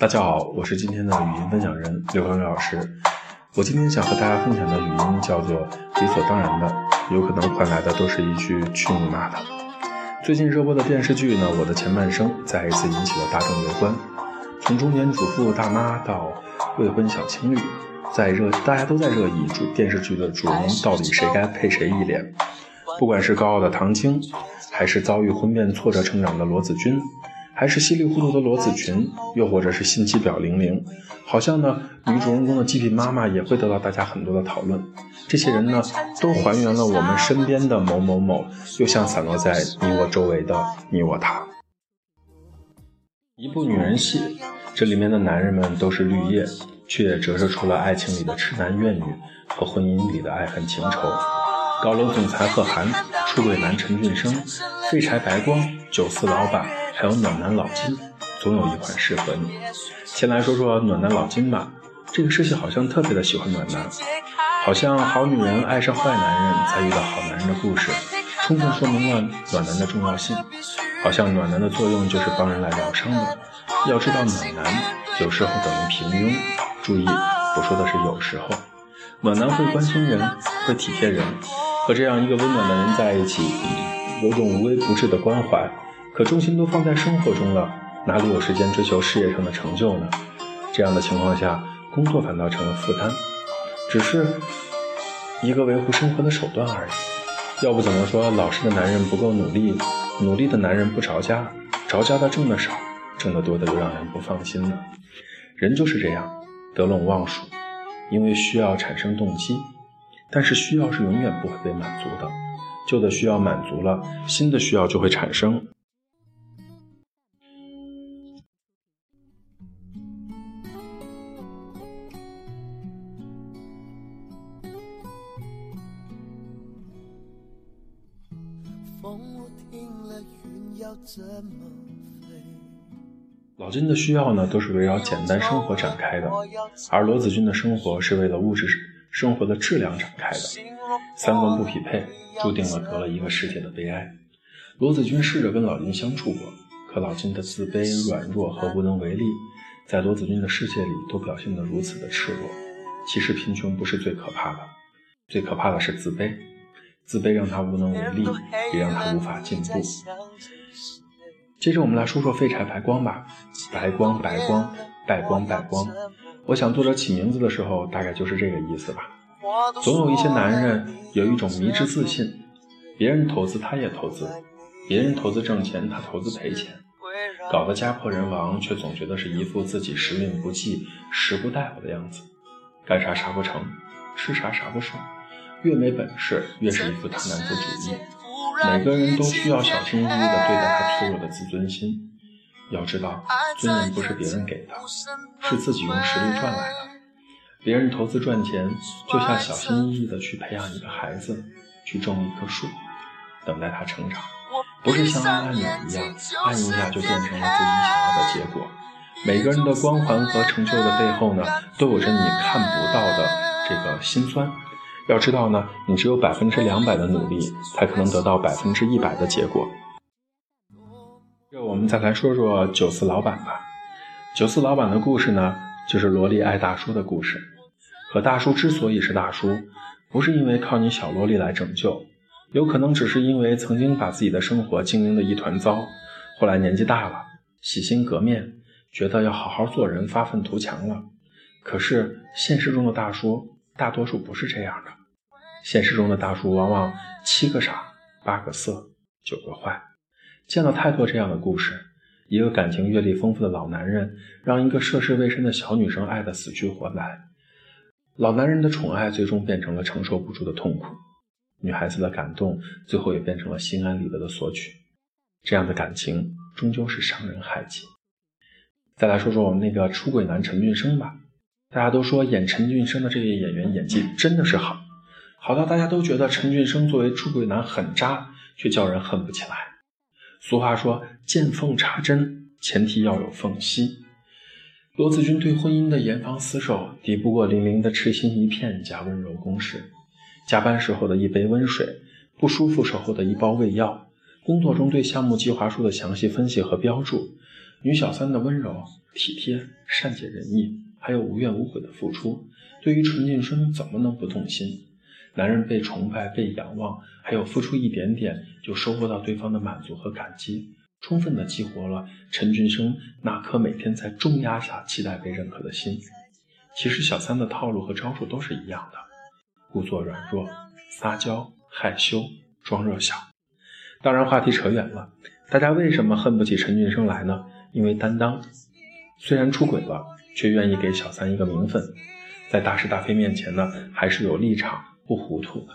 大家好，我是今天的语音分享人刘刚老师。我今天想和大家分享的语音叫做“理所当然的”，有可能换来的都是一句“去你妈的”。最近热播的电视剧呢，《我的前半生》再一次引起了大众围观。从中年主妇大妈到未婚小情侣，在热大家都在热议主电视剧的主人到底谁该配谁一脸。不管是高傲的唐晶，还是遭遇婚变挫折成长的罗子君。还是稀里糊涂的罗子群，又或者是心机婊玲玲，好像呢，女主人公的极品妈妈也会得到大家很多的讨论。这些人呢，都还原了我们身边的某某某，又像散落在你我周围的你我他。一部女人戏，这里面的男人们都是绿叶，却折射出了爱情里的痴男怨女和婚姻里的爱恨情仇。高楼总裁贺涵，出轨男陈俊生，废柴白光，酒肆老板。还有暖男老金，总有一款适合你。先来说说暖男老金吧。这个世界好像特别的喜欢暖男，好像好女人爱上坏男人才遇到好男人的故事，充分说明了暖男的重要性。好像暖男的作用就是帮人来疗伤的。要知道，暖男有时候等于平庸。注意，我说的是有时候。暖男会关心人，会体贴人，和这样一个温暖的人在一起，有种无微不至的关怀。可重心都放在生活中了，哪里有时间追求事业上的成就呢？这样的情况下，工作反倒成了负担，只是一个维护生活的手段而已。要不怎么说老实的男人不够努力，努力的男人不着家，着家的挣得少，挣得多的又让人不放心呢？人就是这样，得陇望蜀，因为需要产生动机，但是需要是永远不会被满足的，旧的需要满足了，新的需要就会产生。听了云要怎么飞老金的需要呢，都是围绕简单生活展开的，而罗子君的生活是为了物质生活的质量展开的。三观不匹配，注定了得了一个世界的悲哀。罗子君试着跟老金相处过，可老金的自卑、软弱和无能为力，在罗子君的世界里都表现得如此的赤裸。其实贫穷不是最可怕的，最可怕的是自卑。自卑让他无能为力，也让他无法进步。接着我们来说说废柴白光吧，白光白光败光败光。我想作者起名字的时候，大概就是这个意思吧。总有一些男人有一种迷之自信，别人投资他也投资，别人投资挣钱他投资赔钱，搞得家破人亡，却总觉得是一副自己时运不济、时不待我的样子，干啥啥不成，吃啥啥不爽。越没本事，越是一副大男子主义。每个人都需要小心翼翼地对待他脆弱的自尊心。要知道，尊严不是别人给的，是自己用实力赚来的。别人投资赚钱，就像小心翼翼地去培养一个孩子，去种一棵树，等待他成长，不是像按按钮一样，按一下就变成了自己想要的结果。每个人的光环和成就的背后呢，都有着你看不到的这个心酸。要知道呢，你只有百分之两百的努力，才可能得到百分之一百的结果。这我们再来说说九四老板吧。九四老板的故事呢，就是萝莉爱大叔的故事。可大叔之所以是大叔，不是因为靠你小萝莉来拯救，有可能只是因为曾经把自己的生活经营的一团糟，后来年纪大了，洗心革面，觉得要好好做人，发愤图强了。可是现实中的大叔，大多数不是这样的。现实中的大叔往往七个傻，八个色，九个坏。见了太多这样的故事：一个感情阅历丰富的老男人，让一个涉世未深的小女生爱得死去活来。老男人的宠爱最终变成了承受不住的痛苦，女孩子的感动最后也变成了心安理得的索取。这样的感情终究是伤人害己。再来说说我们那个出轨男陈俊生吧。大家都说演陈俊生的这位演员演技真的是好。好到大家都觉得陈俊生作为出轨男很渣，却叫人恨不起来。俗话说见缝插针，前提要有缝隙。罗子君对婚姻的严防死守，抵不过玲玲的痴心一片加温柔攻势。加班时候的一杯温水，不舒服时候的一包胃药，工作中对项目计划书的详细分析和标注，女小三的温柔、体贴、善解人意，还有无怨无悔的付出，对于陈俊生怎么能不动心？男人被崇拜、被仰望，还有付出一点点就收获到对方的满足和感激，充分的激活了陈俊生那颗每天在重压下期待被认可的心。其实小三的套路和招数都是一样的，故作软弱、撒娇、害羞、装弱小。当然，话题扯远了，大家为什么恨不起陈俊生来呢？因为担当，虽然出轨了，却愿意给小三一个名分，在大是大非面前呢，还是有立场。不糊涂的，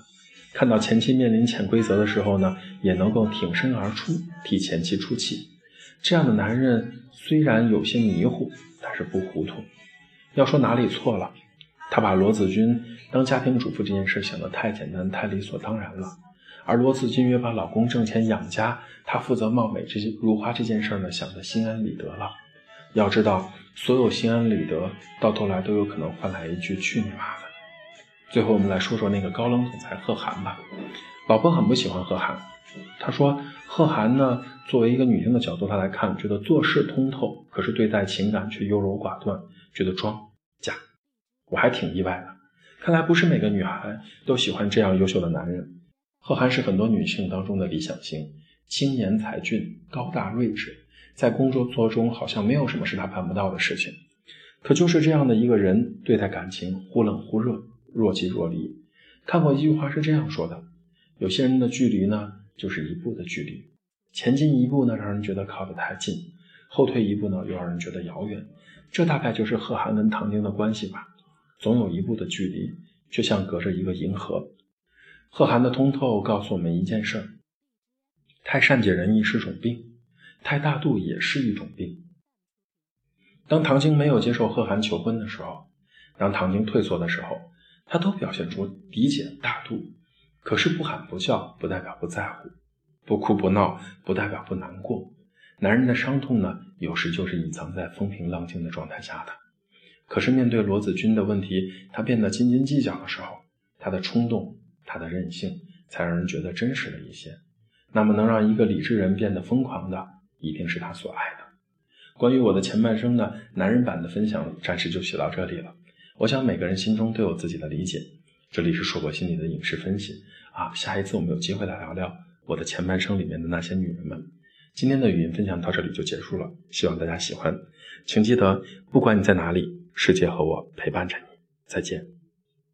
看到前妻面临潜规则的时候呢，也能够挺身而出，替前妻出气。这样的男人虽然有些迷糊，但是不糊涂。要说哪里错了，他把罗子君当家庭主妇这件事想得太简单、太理所当然了。而罗子君也把老公挣钱养家，她负责貌美这些如花这件事呢，想得心安理得了。要知道，所有心安理得，到头来都有可能换来一句“去你妈的”。最后，我们来说说那个高冷总裁贺涵吧。老婆很不喜欢贺涵，她说：“贺涵呢，作为一个女性的角度，她来看，觉得做事通透，可是对待情感却优柔寡断，觉得装假。”我还挺意外的，看来不是每个女孩都喜欢这样优秀的男人。贺涵是很多女性当中的理想型，青年才俊，高大睿智，在工作作中好像没有什么是他办不到的事情。可就是这样的一个人，对待感情忽冷忽热。若即若离，看过一句话是这样说的：有些人的距离呢，就是一步的距离，前进一步呢，让人觉得靠得太近；后退一步呢，又让人觉得遥远。这大概就是贺涵跟唐晶的关系吧，总有一步的距离，却像隔着一个银河。贺涵的通透告诉我们一件事儿：太善解人意是种病，太大度也是一种病。当唐晶没有接受贺涵求婚的时候，当唐晶退缩的时候。他都表现出理解大度，可是不喊不叫不代表不在乎，不哭不闹不代表不难过。男人的伤痛呢，有时就是隐藏在风平浪静的状态下的。可是面对罗子君的问题，他变得斤斤计较的时候，他的冲动，他的任性，才让人觉得真实了一些。那么能让一个理智人变得疯狂的，一定是他所爱的。关于我的前半生呢，男人版的分享暂时就写到这里了。我想每个人心中都有自己的理解。这里是硕博心理的影视分析啊，下一次我们有机会来聊聊我的前半生里面的那些女人们。今天的语音分享到这里就结束了，希望大家喜欢。请记得，不管你在哪里，世界和我陪伴着你。再见。